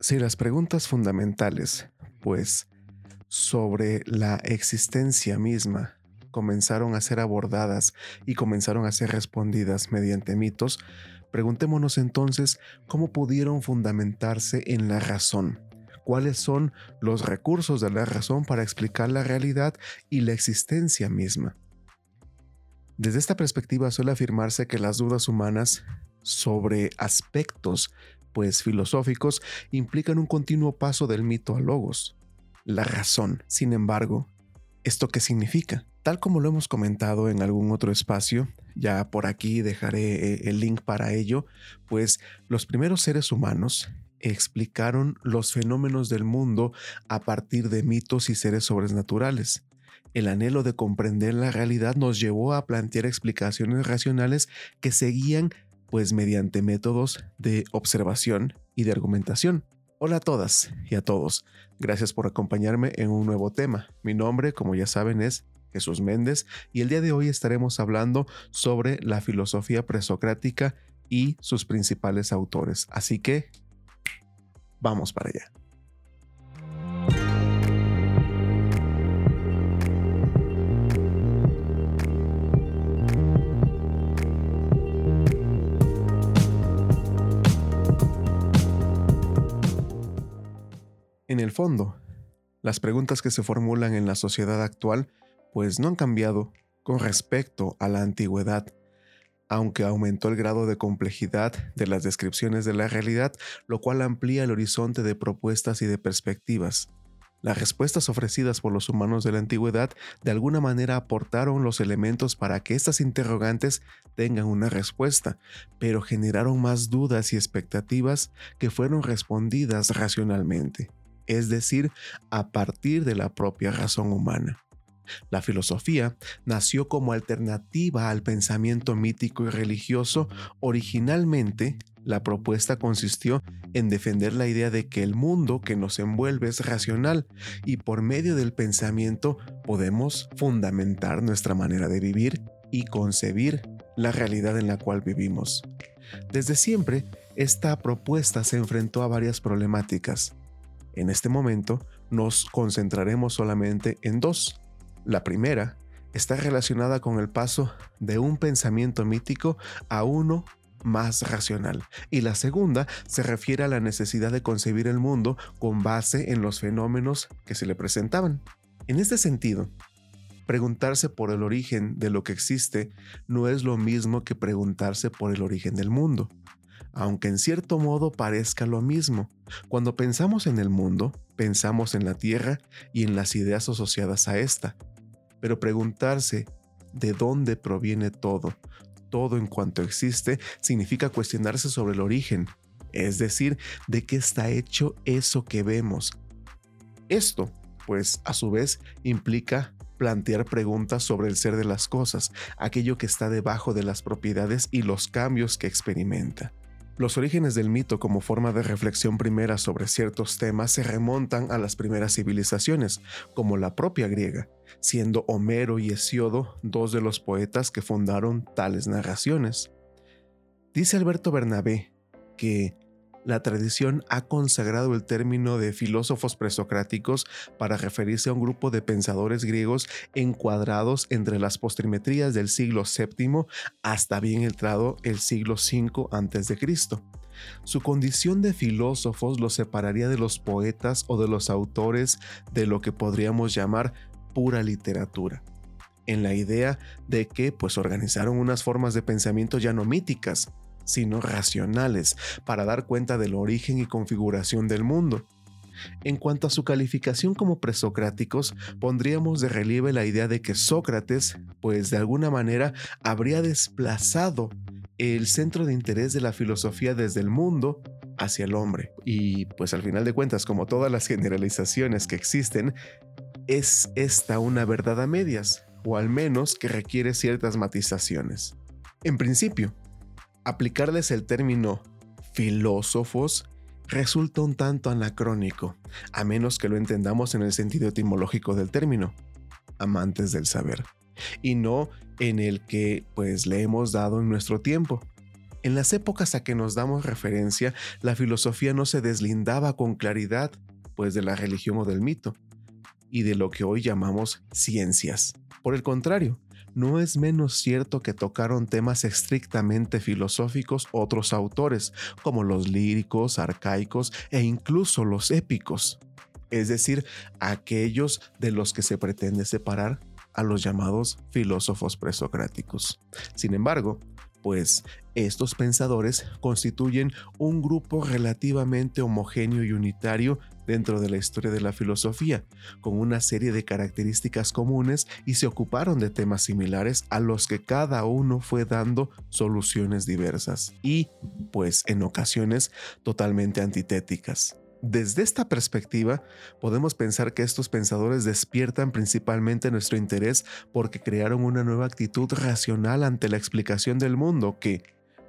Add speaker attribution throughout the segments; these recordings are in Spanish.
Speaker 1: Si las preguntas fundamentales, pues, sobre la existencia misma comenzaron a ser abordadas y comenzaron a ser respondidas mediante mitos, preguntémonos entonces cómo pudieron fundamentarse en la razón, cuáles son los recursos de la razón para explicar la realidad y la existencia misma. Desde esta perspectiva suele afirmarse que las dudas humanas sobre aspectos pues filosóficos implican un continuo paso del mito al logos. La razón, sin embargo, ¿esto qué significa? Tal como lo hemos comentado en algún otro espacio, ya por aquí dejaré eh, el link para ello, pues los primeros seres humanos explicaron los fenómenos del mundo a partir de mitos y seres sobrenaturales. El anhelo de comprender la realidad nos llevó a plantear explicaciones racionales que seguían pues mediante métodos de observación y de argumentación. Hola a todas y a todos. Gracias por acompañarme en un nuevo tema. Mi nombre, como ya saben, es Jesús Méndez y el día de hoy estaremos hablando sobre la filosofía presocrática y sus principales autores. Así que, vamos para allá. En el fondo, las preguntas que se formulan en la sociedad actual pues no han cambiado con respecto a la antigüedad, aunque aumentó el grado de complejidad de las descripciones de la realidad, lo cual amplía el horizonte de propuestas y de perspectivas. Las respuestas ofrecidas por los humanos de la antigüedad de alguna manera aportaron los elementos para que estas interrogantes tengan una respuesta, pero generaron más dudas y expectativas que fueron respondidas racionalmente es decir, a partir de la propia razón humana. La filosofía nació como alternativa al pensamiento mítico y religioso. Originalmente, la propuesta consistió en defender la idea de que el mundo que nos envuelve es racional y por medio del pensamiento podemos fundamentar nuestra manera de vivir y concebir la realidad en la cual vivimos. Desde siempre, esta propuesta se enfrentó a varias problemáticas. En este momento nos concentraremos solamente en dos. La primera está relacionada con el paso de un pensamiento mítico a uno más racional. Y la segunda se refiere a la necesidad de concebir el mundo con base en los fenómenos que se le presentaban. En este sentido, preguntarse por el origen de lo que existe no es lo mismo que preguntarse por el origen del mundo aunque en cierto modo parezca lo mismo. Cuando pensamos en el mundo, pensamos en la Tierra y en las ideas asociadas a esta. Pero preguntarse de dónde proviene todo, todo en cuanto existe, significa cuestionarse sobre el origen, es decir, de qué está hecho eso que vemos. Esto, pues, a su vez, implica plantear preguntas sobre el ser de las cosas, aquello que está debajo de las propiedades y los cambios que experimenta. Los orígenes del mito como forma de reflexión primera sobre ciertos temas se remontan a las primeras civilizaciones, como la propia griega, siendo Homero y Hesiodo dos de los poetas que fundaron tales narraciones. Dice Alberto Bernabé que la tradición ha consagrado el término de filósofos presocráticos para referirse a un grupo de pensadores griegos encuadrados entre las postrimetrías del siglo VII hasta bien entrado el siglo V a.C. Su condición de filósofos los separaría de los poetas o de los autores de lo que podríamos llamar pura literatura en la idea de que pues organizaron unas formas de pensamiento ya no míticas, sino racionales, para dar cuenta del origen y configuración del mundo. En cuanto a su calificación como presocráticos, pondríamos de relieve la idea de que Sócrates, pues de alguna manera, habría desplazado el centro de interés de la filosofía desde el mundo hacia el hombre. Y pues al final de cuentas, como todas las generalizaciones que existen, es esta una verdad a medias, o al menos que requiere ciertas matizaciones. En principio, aplicarles el término filósofos resulta un tanto anacrónico, a menos que lo entendamos en el sentido etimológico del término, amantes del saber, y no en el que pues le hemos dado en nuestro tiempo. En las épocas a que nos damos referencia, la filosofía no se deslindaba con claridad, pues de la religión o del mito, y de lo que hoy llamamos ciencias. Por el contrario, no es menos cierto que tocaron temas estrictamente filosóficos otros autores, como los líricos, arcaicos e incluso los épicos, es decir, aquellos de los que se pretende separar a los llamados filósofos presocráticos. Sin embargo, pues estos pensadores constituyen un grupo relativamente homogéneo y unitario dentro de la historia de la filosofía, con una serie de características comunes y se ocuparon de temas similares a los que cada uno fue dando soluciones diversas y, pues en ocasiones, totalmente antitéticas. Desde esta perspectiva, podemos pensar que estos pensadores despiertan principalmente nuestro interés porque crearon una nueva actitud racional ante la explicación del mundo que,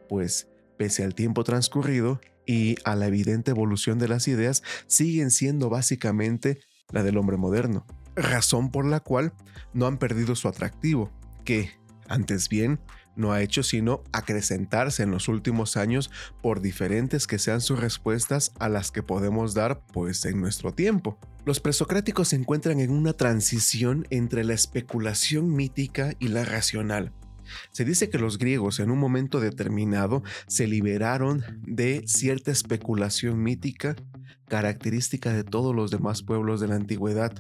Speaker 1: pues, pese al tiempo transcurrido, y a la evidente evolución de las ideas siguen siendo básicamente la del hombre moderno, razón por la cual no han perdido su atractivo, que, antes bien, no ha hecho sino acrecentarse en los últimos años por diferentes que sean sus respuestas a las que podemos dar pues en nuestro tiempo. Los presocráticos se encuentran en una transición entre la especulación mítica y la racional, se dice que los griegos en un momento determinado se liberaron de cierta especulación mítica característica de todos los demás pueblos de la antigüedad,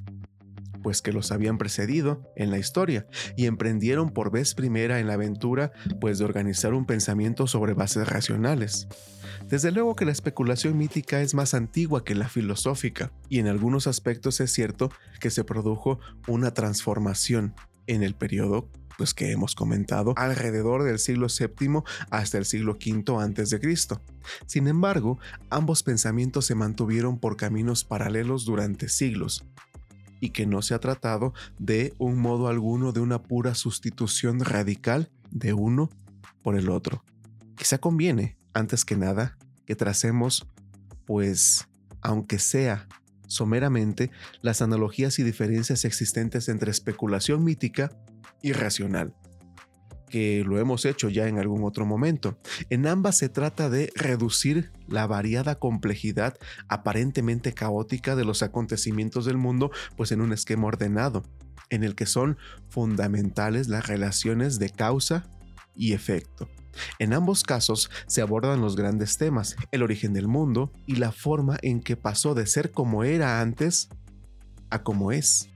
Speaker 1: pues que los habían precedido en la historia y emprendieron por vez primera en la aventura pues de organizar un pensamiento sobre bases racionales. Desde luego que la especulación mítica es más antigua que la filosófica y en algunos aspectos es cierto que se produjo una transformación en el periodo pues, que hemos comentado alrededor del siglo VII hasta el siglo V antes de Cristo. Sin embargo, ambos pensamientos se mantuvieron por caminos paralelos durante siglos y que no se ha tratado de un modo alguno de una pura sustitución radical de uno por el otro. Quizá conviene, antes que nada, que tracemos, pues, aunque sea someramente, las analogías y diferencias existentes entre especulación mítica irracional, que lo hemos hecho ya en algún otro momento. En ambas se trata de reducir la variada complejidad aparentemente caótica de los acontecimientos del mundo, pues en un esquema ordenado, en el que son fundamentales las relaciones de causa y efecto. En ambos casos se abordan los grandes temas, el origen del mundo y la forma en que pasó de ser como era antes a como es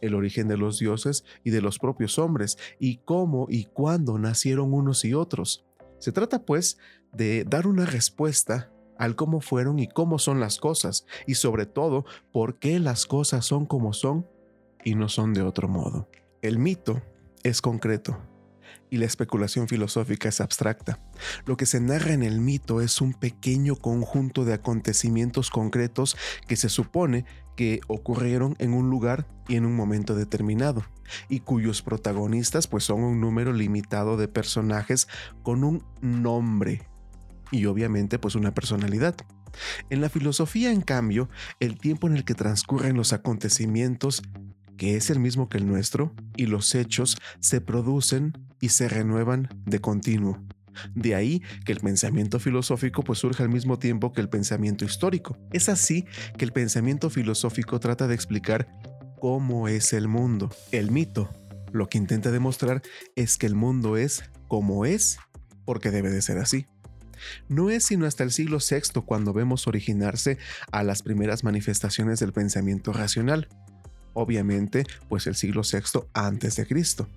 Speaker 1: el origen de los dioses y de los propios hombres, y cómo y cuándo nacieron unos y otros. Se trata, pues, de dar una respuesta al cómo fueron y cómo son las cosas, y sobre todo, por qué las cosas son como son y no son de otro modo. El mito es concreto, y la especulación filosófica es abstracta. Lo que se narra en el mito es un pequeño conjunto de acontecimientos concretos que se supone que ocurrieron en un lugar y en un momento determinado, y cuyos protagonistas pues son un número limitado de personajes con un nombre y obviamente pues una personalidad. En la filosofía, en cambio, el tiempo en el que transcurren los acontecimientos que es el mismo que el nuestro, y los hechos se producen y se renuevan de continuo. De ahí que el pensamiento filosófico pues surge al mismo tiempo que el pensamiento histórico. Es así que el pensamiento filosófico trata de explicar cómo es el mundo. El mito lo que intenta demostrar es que el mundo es como es porque debe de ser así. No es sino hasta el siglo VI cuando vemos originarse a las primeras manifestaciones del pensamiento racional obviamente pues el siglo VI antes de Cristo.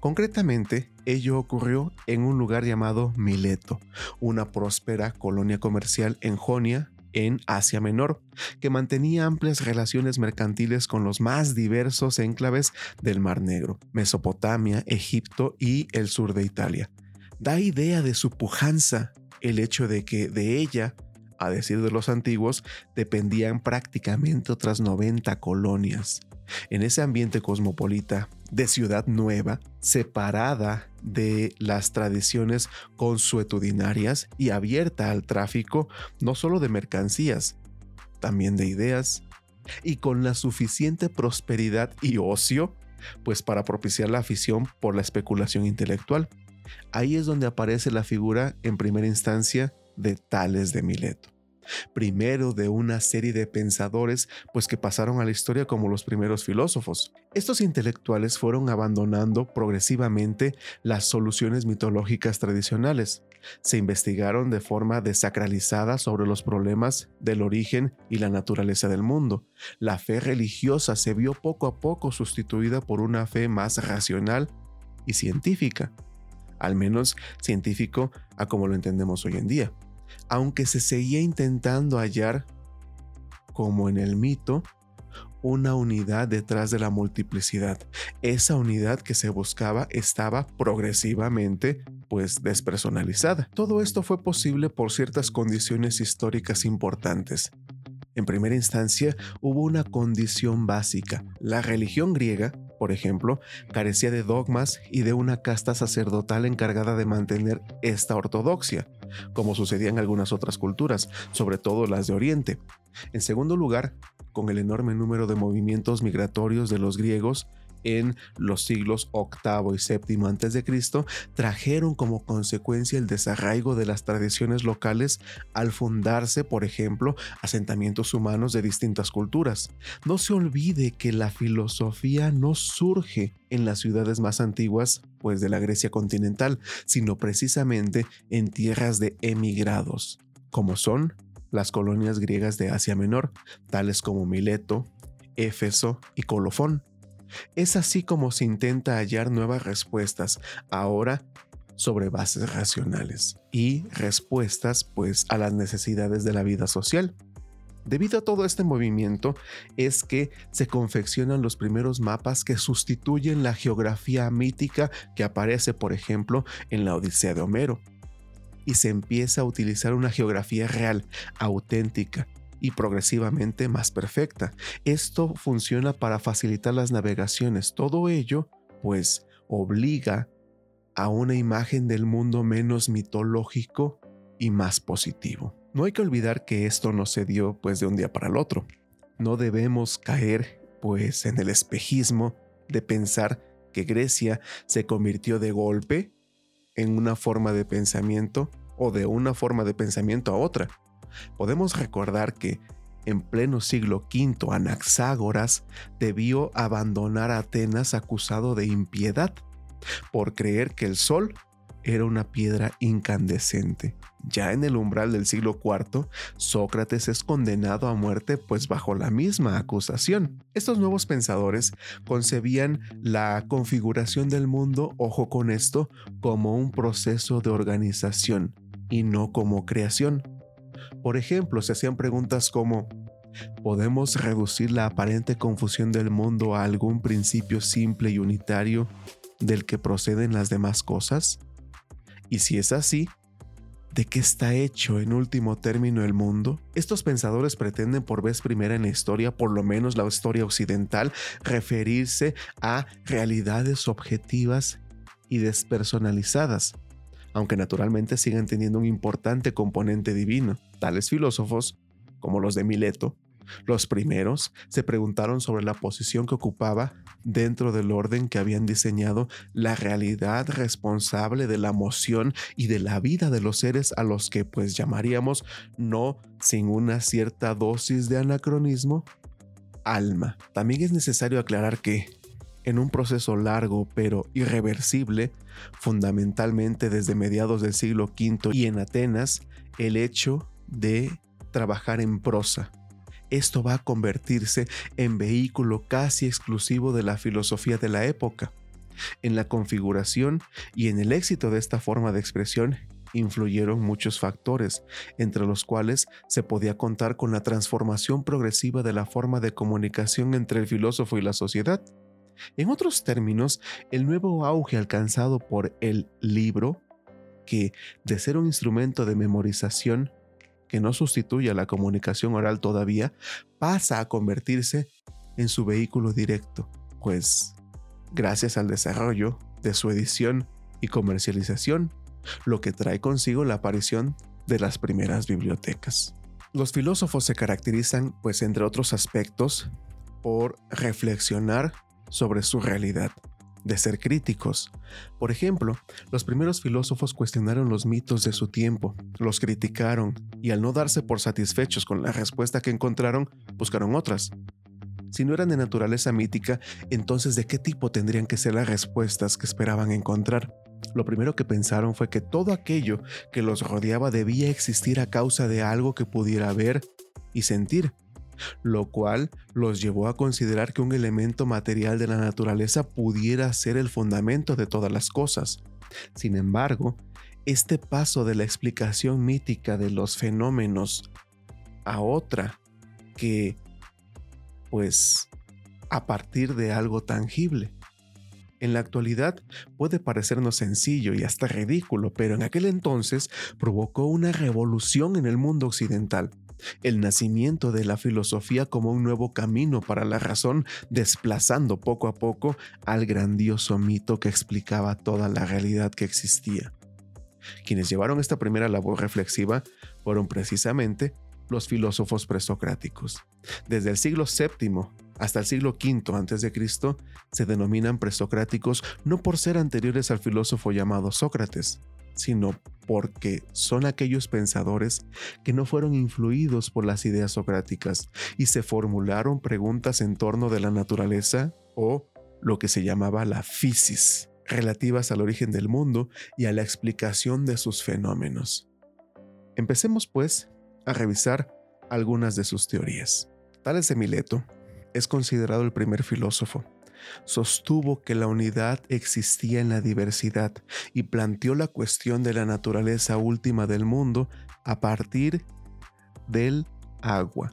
Speaker 1: Concretamente, ello ocurrió en un lugar llamado Mileto, una próspera colonia comercial en Jonia, en Asia Menor, que mantenía amplias relaciones mercantiles con los más diversos enclaves del Mar Negro, Mesopotamia, Egipto y el sur de Italia. Da idea de su pujanza el hecho de que de ella a decir de los antiguos, dependían prácticamente otras 90 colonias. En ese ambiente cosmopolita de ciudad nueva, separada de las tradiciones consuetudinarias y abierta al tráfico no solo de mercancías, también de ideas, y con la suficiente prosperidad y ocio, pues para propiciar la afición por la especulación intelectual. Ahí es donde aparece la figura en primera instancia de Tales de Mileto primero de una serie de pensadores pues que pasaron a la historia como los primeros filósofos. Estos intelectuales fueron abandonando progresivamente las soluciones mitológicas tradicionales. Se investigaron de forma desacralizada sobre los problemas del origen y la naturaleza del mundo. La fe religiosa se vio poco a poco sustituida por una fe más racional y científica, al menos científico a como lo entendemos hoy en día aunque se seguía intentando hallar, como en el mito, una unidad detrás de la multiplicidad. Esa unidad que se buscaba estaba progresivamente pues despersonalizada. Todo esto fue posible por ciertas condiciones históricas importantes. En primera instancia, hubo una condición básica. La religión griega, por ejemplo, carecía de dogmas y de una casta sacerdotal encargada de mantener esta ortodoxia como sucedía en algunas otras culturas, sobre todo las de Oriente. En segundo lugar, con el enorme número de movimientos migratorios de los griegos, en los siglos VIII y VII a.C., trajeron como consecuencia el desarraigo de las tradiciones locales al fundarse, por ejemplo, asentamientos humanos de distintas culturas. No se olvide que la filosofía no surge en las ciudades más antiguas, pues de la Grecia continental, sino precisamente en tierras de emigrados, como son las colonias griegas de Asia Menor, tales como Mileto, Éfeso y Colofón. Es así como se intenta hallar nuevas respuestas, ahora sobre bases racionales y respuestas pues a las necesidades de la vida social. Debido a todo este movimiento es que se confeccionan los primeros mapas que sustituyen la geografía mítica que aparece, por ejemplo, en la Odisea de Homero. Y se empieza a utilizar una geografía real, auténtica, y progresivamente más perfecta. Esto funciona para facilitar las navegaciones. Todo ello, pues, obliga a una imagen del mundo menos mitológico y más positivo. No hay que olvidar que esto no se dio pues de un día para el otro. No debemos caer pues en el espejismo de pensar que Grecia se convirtió de golpe en una forma de pensamiento o de una forma de pensamiento a otra. Podemos recordar que en pleno siglo V Anaxágoras debió abandonar Atenas acusado de impiedad por creer que el sol era una piedra incandescente. Ya en el umbral del siglo IV, Sócrates es condenado a muerte pues bajo la misma acusación. Estos nuevos pensadores concebían la configuración del mundo, ojo con esto, como un proceso de organización y no como creación. Por ejemplo, se hacían preguntas como, ¿podemos reducir la aparente confusión del mundo a algún principio simple y unitario del que proceden las demás cosas? Y si es así, ¿de qué está hecho en último término el mundo? Estos pensadores pretenden por vez primera en la historia, por lo menos la historia occidental, referirse a realidades objetivas y despersonalizadas, aunque naturalmente siguen teniendo un importante componente divino. Tales filósofos, como los de Mileto, los primeros se preguntaron sobre la posición que ocupaba dentro del orden que habían diseñado la realidad responsable de la moción y de la vida de los seres a los que pues llamaríamos, no sin una cierta dosis de anacronismo, alma. También es necesario aclarar que en un proceso largo pero irreversible, fundamentalmente desde mediados del siglo V y en Atenas, el hecho de trabajar en prosa. Esto va a convertirse en vehículo casi exclusivo de la filosofía de la época. En la configuración y en el éxito de esta forma de expresión influyeron muchos factores, entre los cuales se podía contar con la transformación progresiva de la forma de comunicación entre el filósofo y la sociedad. En otros términos, el nuevo auge alcanzado por el libro, que de ser un instrumento de memorización que no sustituye a la comunicación oral todavía, pasa a convertirse en su vehículo directo, pues gracias al desarrollo de su edición y comercialización, lo que trae consigo la aparición de las primeras bibliotecas. Los filósofos se caracterizan, pues entre otros aspectos, por reflexionar sobre su realidad. de ser críticos. Por ejemplo, los primeros filósofos cuestionaron los mitos de su tiempo, los criticaron y al no darse por satisfechos con la respuesta que encontraron, buscaron otras. Si no eran de naturaleza mítica, entonces ¿de qué tipo tendrían que ser las respuestas que esperaban encontrar? Lo primero que pensaron fue que todo aquello que los rodeaba debía existir a causa de algo que pudiera ver y sentir, lo cual los llevó a considerar que un elemento material de la naturaleza pudiera ser el fundamento de todas las cosas. Sin embargo, este paso de la explicación mítica de los fenómenos a otra que, pues, a partir de algo tangible. En la actualidad puede parecernos sencillo y hasta ridículo, pero en aquel entonces provocó una revolución en el mundo occidental el nacimiento de la filosofía como un nuevo camino para la razón, desplazando poco a poco al grandioso mito que explicaba toda la realidad que existía. Quienes llevaron esta primera labor reflexiva fueron precisamente los filósofos presocráticos. Desde el siglo VII hasta el siglo V a.C. se denominan presocráticos no por ser anteriores al filósofo llamado Sócrates, sino porque son aquellos pensadores que no fueron influidos por las ideas socráticas y se formularon preguntas en torno de la naturaleza o lo que se llamaba la physis, relativas al origen del mundo y a la explicación de sus fenómenos. Empecemos pues a revisar algunas de sus teorías. Tales de Mileto es considerado el primer filósofo sostuvo que la unidad existía en la diversidad y planteó la cuestión de la naturaleza última del mundo a partir del agua.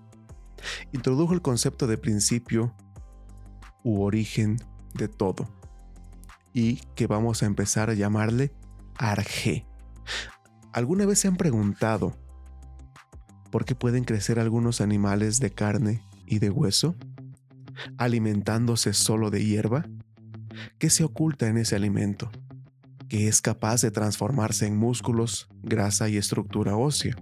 Speaker 1: Introdujo el concepto de principio u origen de todo y que vamos a empezar a llamarle arge. ¿Alguna vez se han preguntado por qué pueden crecer algunos animales de carne y de hueso? Alimentándose solo de hierba? ¿Qué se oculta en ese alimento? Que es capaz de transformarse en músculos, grasa y estructura ósea.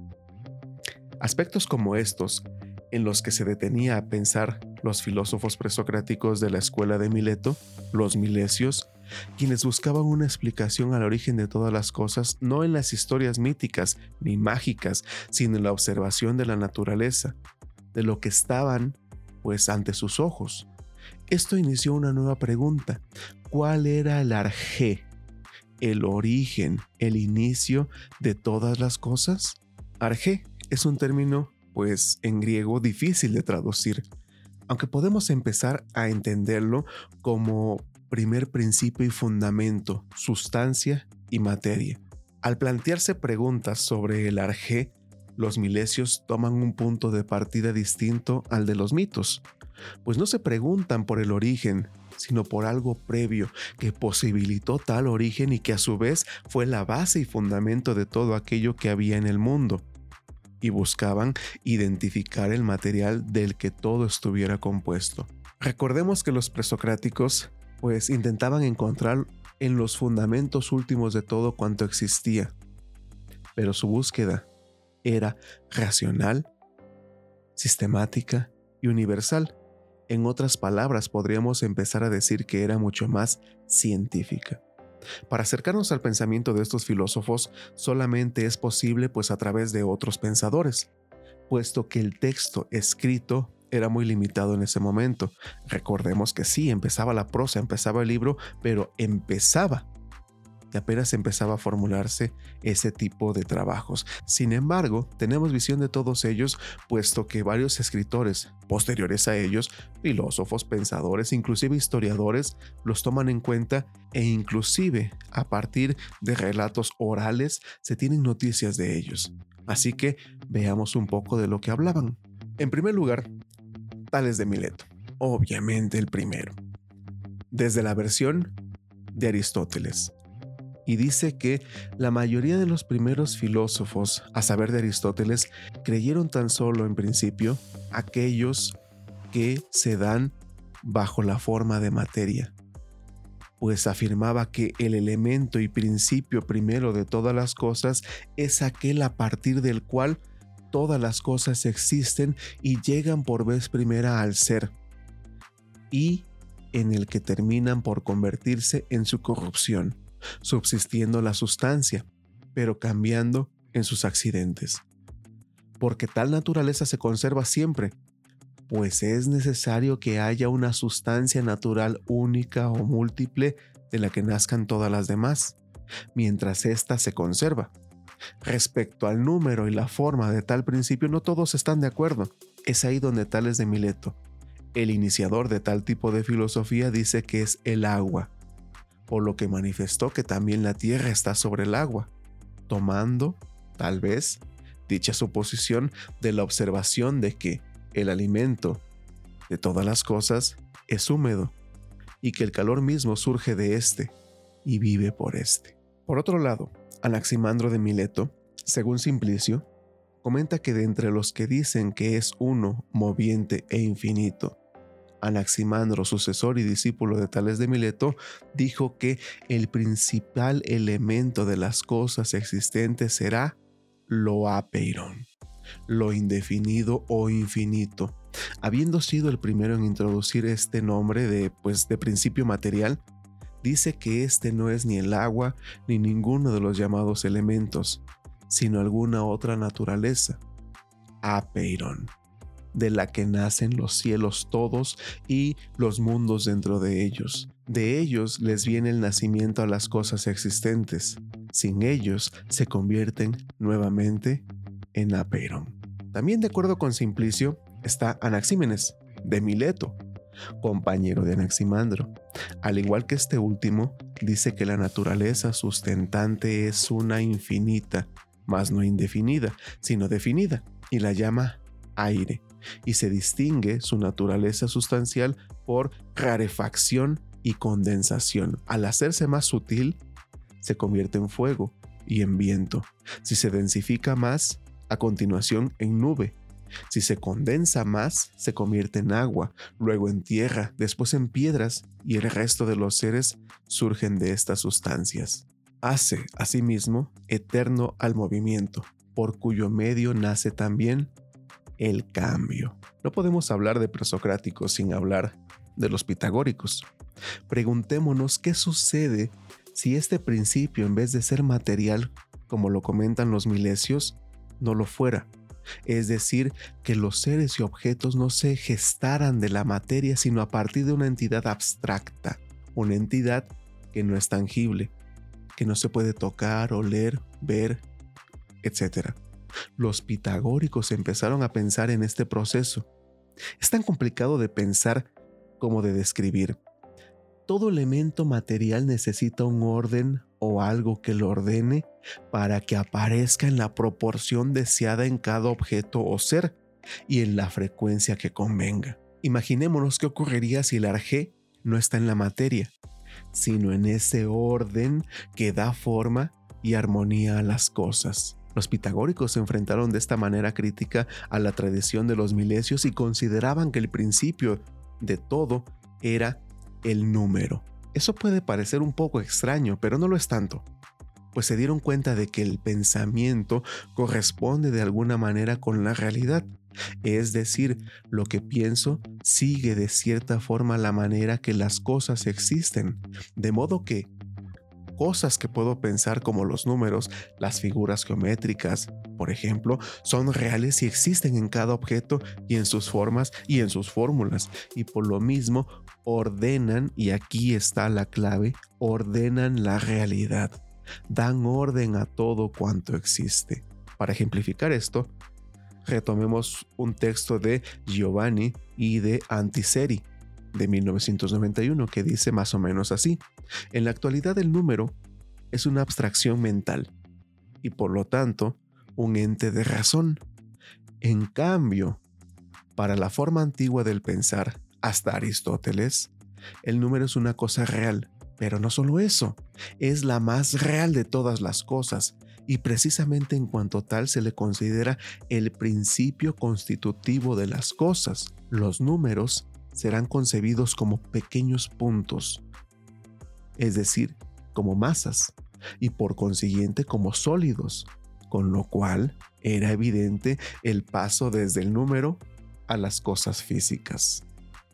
Speaker 1: Aspectos como estos, en los que se detenía a pensar los filósofos presocráticos de la escuela de Mileto, los milesios, quienes buscaban una explicación al origen de todas las cosas no en las historias míticas ni mágicas, sino en la observación de la naturaleza, de lo que estaban pues ante sus ojos. Esto inició una nueva pregunta. ¿Cuál era el arjé, el origen, el inicio de todas las cosas? Arjé es un término, pues en griego, difícil de traducir, aunque podemos empezar a entenderlo como primer principio y fundamento, sustancia y materia. Al plantearse preguntas sobre el arjé, los milesios toman un punto de partida distinto al de los mitos, pues no se preguntan por el origen, sino por algo previo que posibilitó tal origen y que a su vez fue la base y fundamento de todo aquello que había en el mundo. Y buscaban identificar el material del que todo estuviera compuesto. Recordemos que los presocráticos pues intentaban encontrar en los fundamentos últimos de todo cuanto existía, pero su búsqueda era racional, sistemática y universal. En otras palabras, podríamos empezar a decir que era mucho más científica. Para acercarnos al pensamiento de estos filósofos solamente es posible pues a través de otros pensadores, puesto que el texto escrito era muy limitado en ese momento. Recordemos que sí, empezaba la prosa, empezaba el libro, pero empezaba apenas empezaba a formularse ese tipo de trabajos. Sin embargo, tenemos visión de todos ellos, puesto que varios escritores posteriores a ellos, filósofos, pensadores, inclusive historiadores, los toman en cuenta e inclusive a partir de relatos orales se tienen noticias de ellos. Así que veamos un poco de lo que hablaban. En primer lugar, Tales de Mileto, obviamente el primero. Desde la versión de Aristóteles, y dice que la mayoría de los primeros filósofos, a saber de Aristóteles, creyeron tan solo en principio aquellos que se dan bajo la forma de materia, pues afirmaba que el elemento y principio primero de todas las cosas es aquel a partir del cual todas las cosas existen y llegan por vez primera al ser. Y en el que terminan por convertirse en su corrupción, subsistiendo la sustancia, pero cambiando en sus accidentes. Porque tal naturaleza se conserva siempre, pues es necesario que haya una sustancia natural única o múltiple de la que nazcan todas las demás, mientras ésta se conserva. Respecto al número y la forma de tal principio, no todos están de acuerdo. Es ahí donde Tales de Mileto, el iniciador de tal tipo de filosofía, dice que es el agua, por lo que manifestó que también la tierra está sobre el agua, tomando, tal vez, dicha suposición de la observación de que el alimento de todas las cosas es húmedo y que el calor mismo surge de éste y vive por éste. Por otro lado, Anaximandro de Mileto, según Simplicio, comenta que de entre los que dicen que es uno, moviente e infinito, Anaximandro, sucesor y discípulo de Tales de Mileto, dijo que el principal elemento de las cosas existentes será lo apeiron, lo indefinido o infinito. Habiendo sido el primero en introducir este nombre de, pues, de principio material, dice que este no es ni el agua ni ninguno de los llamados elementos, sino alguna otra naturaleza, apeiron, de la que nacen los cielos todos y los mundos dentro de ellos. De ellos les viene el nacimiento a las cosas existentes. Sin ellos se convierten nuevamente en apeiron. También de acuerdo con Simplicio está Anaxímenes, de Mileto, compañero de Anaximandro. Al igual que este último, dice que la naturaleza sustentante es una infinita, mas no indefinida, sino definida, y la llama aire, y se distingue su naturaleza sustancial por rarefacción y condensación. Al hacerse más sutil, se convierte en fuego y en viento. Si se densifica más, a continuación en nube, si se condensa más, se convierte en agua, luego en tierra, después en piedras, y el resto de los seres surgen de estas sustancias. Hace, asimismo, eterno al movimiento, por cuyo medio nace también el cambio. No podemos hablar de presocráticos sin hablar de los pitagóricos. Preguntémonos qué sucede si este principio, en vez de ser material, como lo comentan los milesios, no lo fuera, es decir, que los seres y objetos no se gestaran de la materia, sino a partir de una entidad abstracta, una entidad que no es tangible, que no se puede tocar, oler, ver, etc. Los pitagóricos empezaron a pensar en este proceso. Es tan complicado de pensar como de describir. Todo elemento material necesita un orden o algo que lo ordene para que aparezca en la proporción deseada en cada objeto o ser y en la frecuencia que convenga. Imaginémonos qué ocurriría si el arjé no está en la materia, sino en ese orden que da forma y armonía a las cosas. Los pitagóricos se enfrentaron de esta manera crítica a la tradición de los milesios y consideraban que el principio de todo era el número. Eso puede parecer un poco extraño, pero no lo es tanto, pues se dieron cuenta de que el pensamiento corresponde de alguna manera con la realidad. Es decir, lo que pienso sigue de cierta forma la manera que las cosas existen, de modo que cosas que puedo pensar como los números, las figuras geométricas, por ejemplo, son reales y existen en cada objeto y en sus formas y en sus fórmulas, y por lo mismo ordenan, y aquí está la clave, ordenan la realidad, dan orden a todo cuanto existe. Para ejemplificar esto, retomemos un texto de Giovanni y de Antiseri de 1991 que dice más o menos así. En la actualidad el número es una abstracción mental y por lo tanto un ente de razón. En cambio, para la forma antigua del pensar, hasta Aristóteles, el número es una cosa real, pero no solo eso, es la más real de todas las cosas, y precisamente en cuanto tal se le considera el principio constitutivo de las cosas. Los números serán concebidos como pequeños puntos, es decir, como masas, y por consiguiente como sólidos, con lo cual era evidente el paso desde el número a las cosas físicas.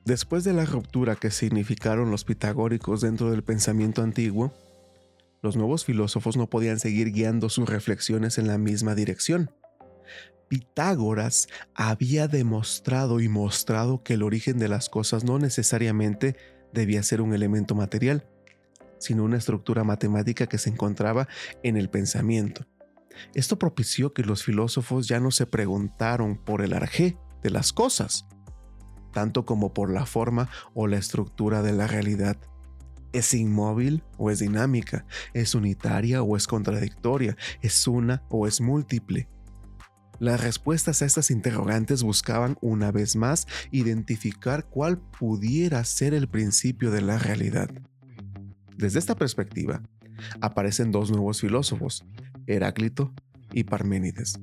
Speaker 1: Después de la ruptura que significaron los pitagóricos dentro del pensamiento antiguo, los nuevos filósofos no podían seguir guiando sus reflexiones en la misma dirección. Pitágoras había demostrado y mostrado que el origen de las cosas no necesariamente debía ser un elemento material, sino una estructura matemática que se encontraba en el pensamiento. Esto propició que los filósofos ya no se preguntaron por el arjé de las cosas, tanto como por la forma o la estructura de la realidad. ¿Es inmóvil o es dinámica? ¿Es unitaria o es contradictoria? ¿Es una o es múltiple? Las respuestas a estas interrogantes buscaban una vez más identificar cuál pudiera ser el principio de la realidad. Desde esta perspectiva, aparecen dos nuevos filósofos, Heráclito y Parménides.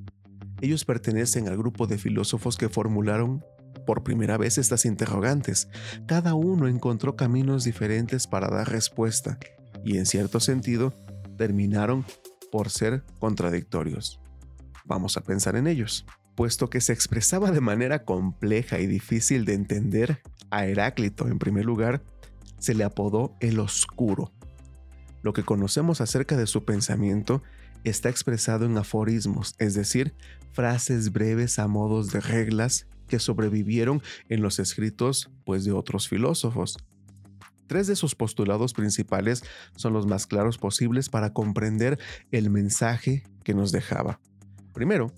Speaker 1: Ellos pertenecen al grupo de filósofos que formularon por primera vez estas interrogantes. Cada uno encontró caminos diferentes para dar respuesta y en cierto sentido terminaron por ser contradictorios. Vamos a pensar en ellos. Puesto que se expresaba de manera compleja y difícil de entender, a Heráclito en primer lugar se le apodó el oscuro. Lo que conocemos acerca de su pensamiento está expresado en aforismos, es decir, frases breves a modos de reglas que sobrevivieron en los escritos pues, de otros filósofos. Tres de sus postulados principales son los más claros posibles para comprender el mensaje que nos dejaba. Primero,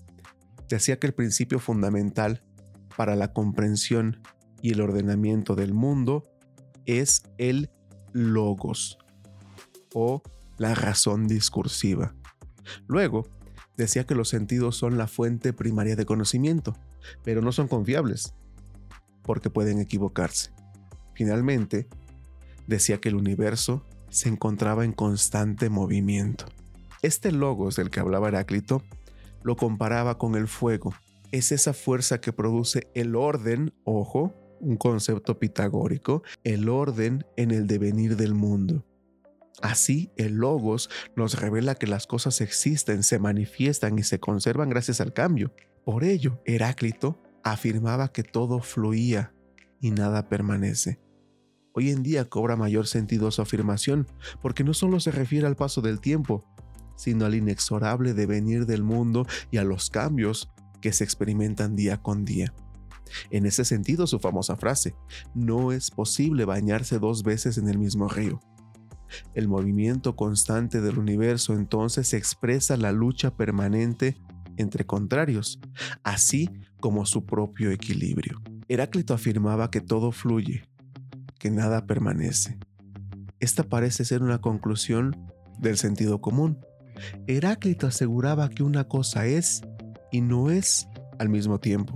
Speaker 1: decía que el principio fundamental para la comprensión y el ordenamiento del mundo es el logos o la razón discursiva. Luego, decía que los sentidos son la fuente primaria de conocimiento, pero no son confiables, porque pueden equivocarse. Finalmente, decía que el universo se encontraba en constante movimiento. Este logos del que hablaba Heráclito lo comparaba con el fuego. Es esa fuerza que produce el orden, ojo, un concepto pitagórico, el orden en el devenir del mundo. Así, el logos nos revela que las cosas existen, se manifiestan y se conservan gracias al cambio. Por ello, Heráclito afirmaba que todo fluía y nada permanece. Hoy en día cobra mayor sentido su afirmación, porque no solo se refiere al paso del tiempo, sino al inexorable devenir del mundo y a los cambios que se experimentan día con día. En ese sentido, su famosa frase, no es posible bañarse dos veces en el mismo río. El movimiento constante del universo entonces expresa la lucha permanente entre contrarios, así como su propio equilibrio. Heráclito afirmaba que todo fluye, que nada permanece. Esta parece ser una conclusión del sentido común. Heráclito aseguraba que una cosa es y no es al mismo tiempo,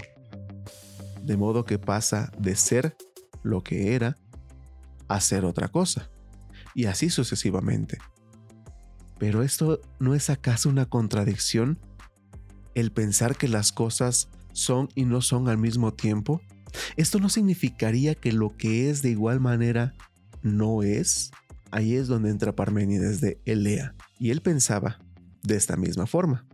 Speaker 1: de modo que pasa de ser lo que era a ser otra cosa, y así sucesivamente. Pero esto no es acaso una contradicción el pensar que las cosas son y no son al mismo tiempo? ¿Esto no significaría que lo que es de igual manera no es? Ahí es donde entra Parménides de Elea, y él pensaba de esta misma forma.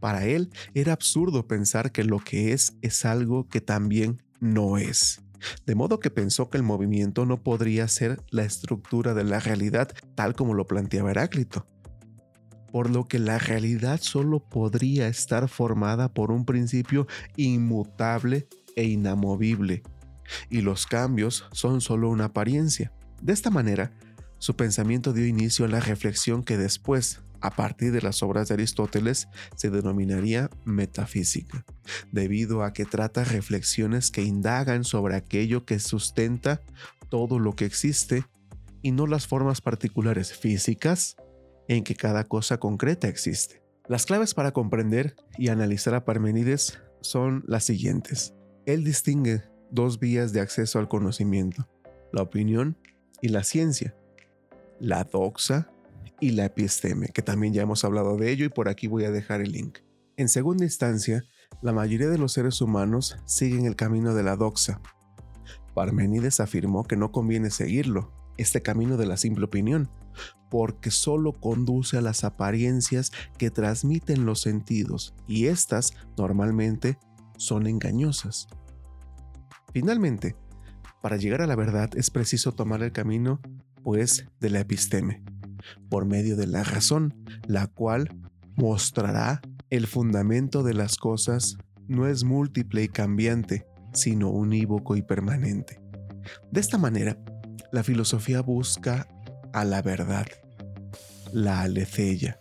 Speaker 1: Para él era absurdo pensar que lo que es es algo que también no es. De modo que pensó que el movimiento no podría ser la estructura de la realidad tal como lo planteaba Heráclito, por lo que la realidad solo podría estar formada por un principio inmutable e inamovible, y los cambios son solo una apariencia. De esta manera, su pensamiento dio inicio a la reflexión que después, a partir de las obras de Aristóteles, se denominaría metafísica, debido a que trata reflexiones que indagan sobre aquello que sustenta todo lo que existe y no las formas particulares físicas en que cada cosa concreta existe. Las claves para comprender y analizar a Parmenides son las siguientes. Él distingue dos vías de acceso al conocimiento, la opinión y la ciencia, la doxa y la episteme, que también ya hemos hablado de ello y por aquí voy a dejar el link. En segunda instancia, la mayoría de los seres humanos siguen el camino de la doxa. Parmenides afirmó que no conviene seguirlo, este camino de la simple opinión, porque solo conduce a las apariencias que transmiten los sentidos y estas normalmente son engañosas. Finalmente, Para llegar a la verdad es preciso tomar el camino, pues, de la episteme, por medio de la razón, la cual mostrará el fundamento de las cosas no es múltiple y cambiante, sino unívoco y permanente. De esta manera, la filosofía busca a la verdad, la alecella,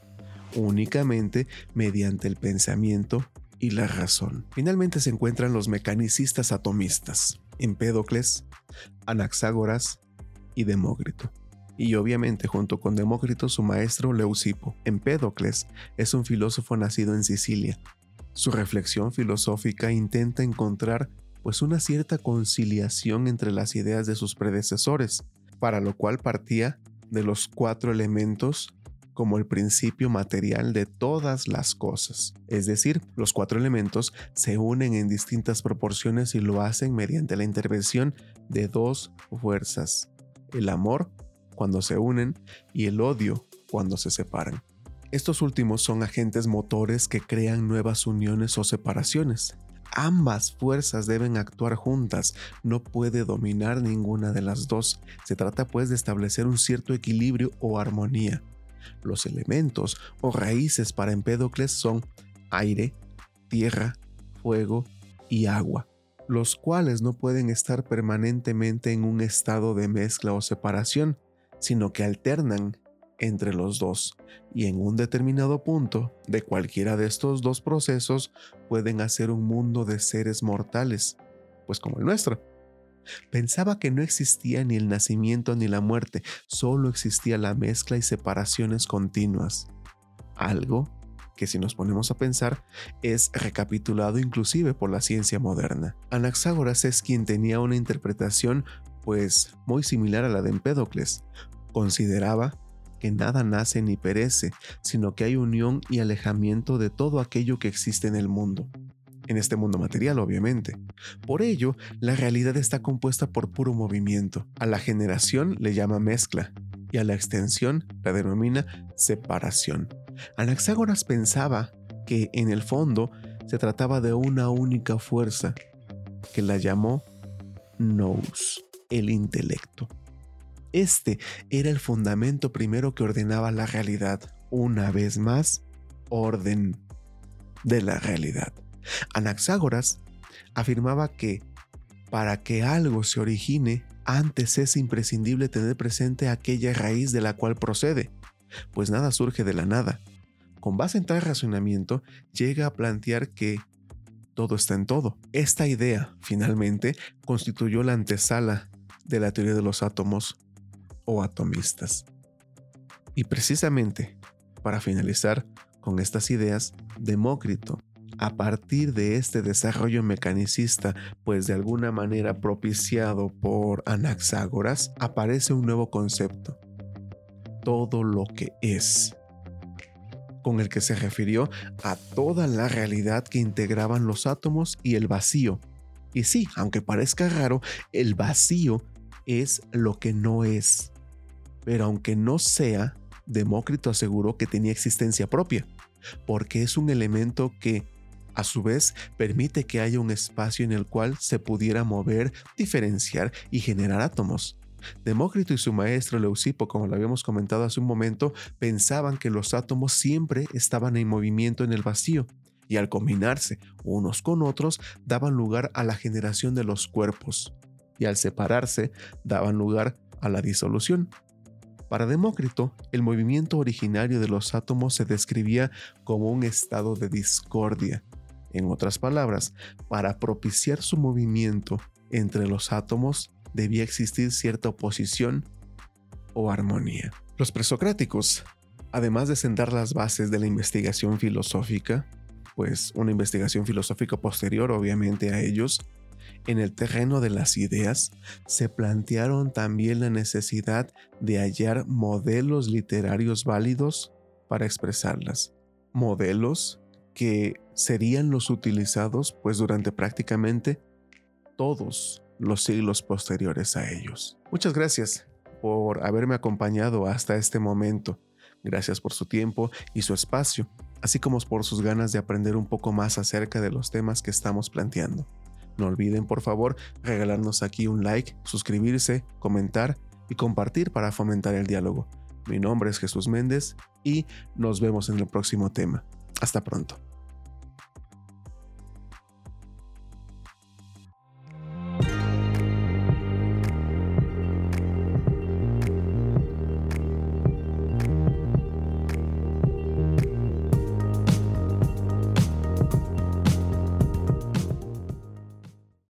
Speaker 1: únicamente mediante el pensamiento y la razón. Finalmente se encuentran los mecanicistas atomistas, Empédocles, Anaxágoras y Demócrito. Y obviamente junto con Demócrito su maestro Leucipo. Empédocles es un filósofo nacido en Sicilia. Su reflexión filosófica intenta encontrar pues una cierta conciliación entre las ideas de sus predecesores, para lo cual partía de los cuatro elementos como el principio material de todas las cosas. Es decir, los cuatro elementos se unen en distintas proporciones y lo hacen mediante la intervención de dos fuerzas, el amor cuando se unen y el odio cuando se separan. Estos últimos son agentes motores que crean nuevas uniones o separaciones. Ambas fuerzas deben actuar juntas, no puede dominar ninguna de las dos. Se trata pues de establecer un cierto equilibrio o armonía. Los elementos o raíces para Empédocles son aire, tierra, fuego y agua, los cuales no pueden estar permanentemente en un estado de mezcla o separación, sino que alternan entre los dos, y en un determinado punto de cualquiera de estos dos procesos pueden hacer un mundo de seres mortales, pues como el nuestro. Pensaba que no existía ni el nacimiento ni la muerte, solo existía la mezcla y separaciones continuas. Algo que si nos ponemos a pensar es recapitulado inclusive por la ciencia moderna. Anaxágoras es quien tenía una interpretación pues muy similar a la de Empédocles. Consideraba que nada nace ni perece, sino que hay unión y alejamiento de todo aquello que existe en el mundo en este mundo material, obviamente. Por ello, la realidad está compuesta por puro movimiento. A la generación le llama mezcla y a la extensión la denomina separación. Anaxágoras pensaba que en el fondo se trataba de una única fuerza, que la llamó nous, el intelecto. Este era el fundamento primero que ordenaba la realidad. Una vez más, orden de la realidad. Anaxágoras afirmaba que para que algo se origine, antes es imprescindible tener presente aquella raíz de la cual procede, pues nada surge de la nada. Con base en tal razonamiento, llega a plantear que todo está en todo. Esta idea, finalmente, constituyó la antesala de la teoría de los átomos o atomistas. Y precisamente, para finalizar con estas ideas, Demócrito a partir de este desarrollo mecanicista, pues de alguna manera propiciado por Anaxágoras, aparece un nuevo concepto, todo lo que es, con el que se refirió a toda la realidad que integraban los átomos y el vacío. Y sí, aunque parezca raro, el vacío es lo que no es. Pero aunque no sea, Demócrito aseguró que tenía existencia propia, porque es un elemento que a su vez, permite que haya un espacio en el cual se pudiera mover, diferenciar y generar átomos. Demócrito y su maestro Leucipo, como lo habíamos comentado hace un momento, pensaban que los átomos siempre estaban en movimiento en el vacío, y al combinarse unos con otros daban lugar a la generación de los cuerpos, y al separarse daban lugar a la disolución. Para Demócrito, el movimiento originario de los átomos se describía como un estado de discordia, en otras palabras, para propiciar su movimiento entre los átomos debía existir cierta oposición o armonía. Los presocráticos, además de sentar las bases de la investigación filosófica, pues una investigación filosófica posterior obviamente a ellos, en el terreno de las ideas, se plantearon también la necesidad de hallar modelos literarios válidos para expresarlas. Modelos que serían los utilizados pues durante prácticamente todos los siglos posteriores a ellos. Muchas gracias por haberme acompañado hasta este momento. Gracias por su tiempo y su espacio, así como por sus ganas de aprender un poco más acerca de los temas que estamos planteando. No olviden por favor regalarnos aquí un like, suscribirse, comentar y compartir para fomentar el diálogo. Mi nombre es Jesús Méndez y nos vemos en el próximo tema. Hasta pronto.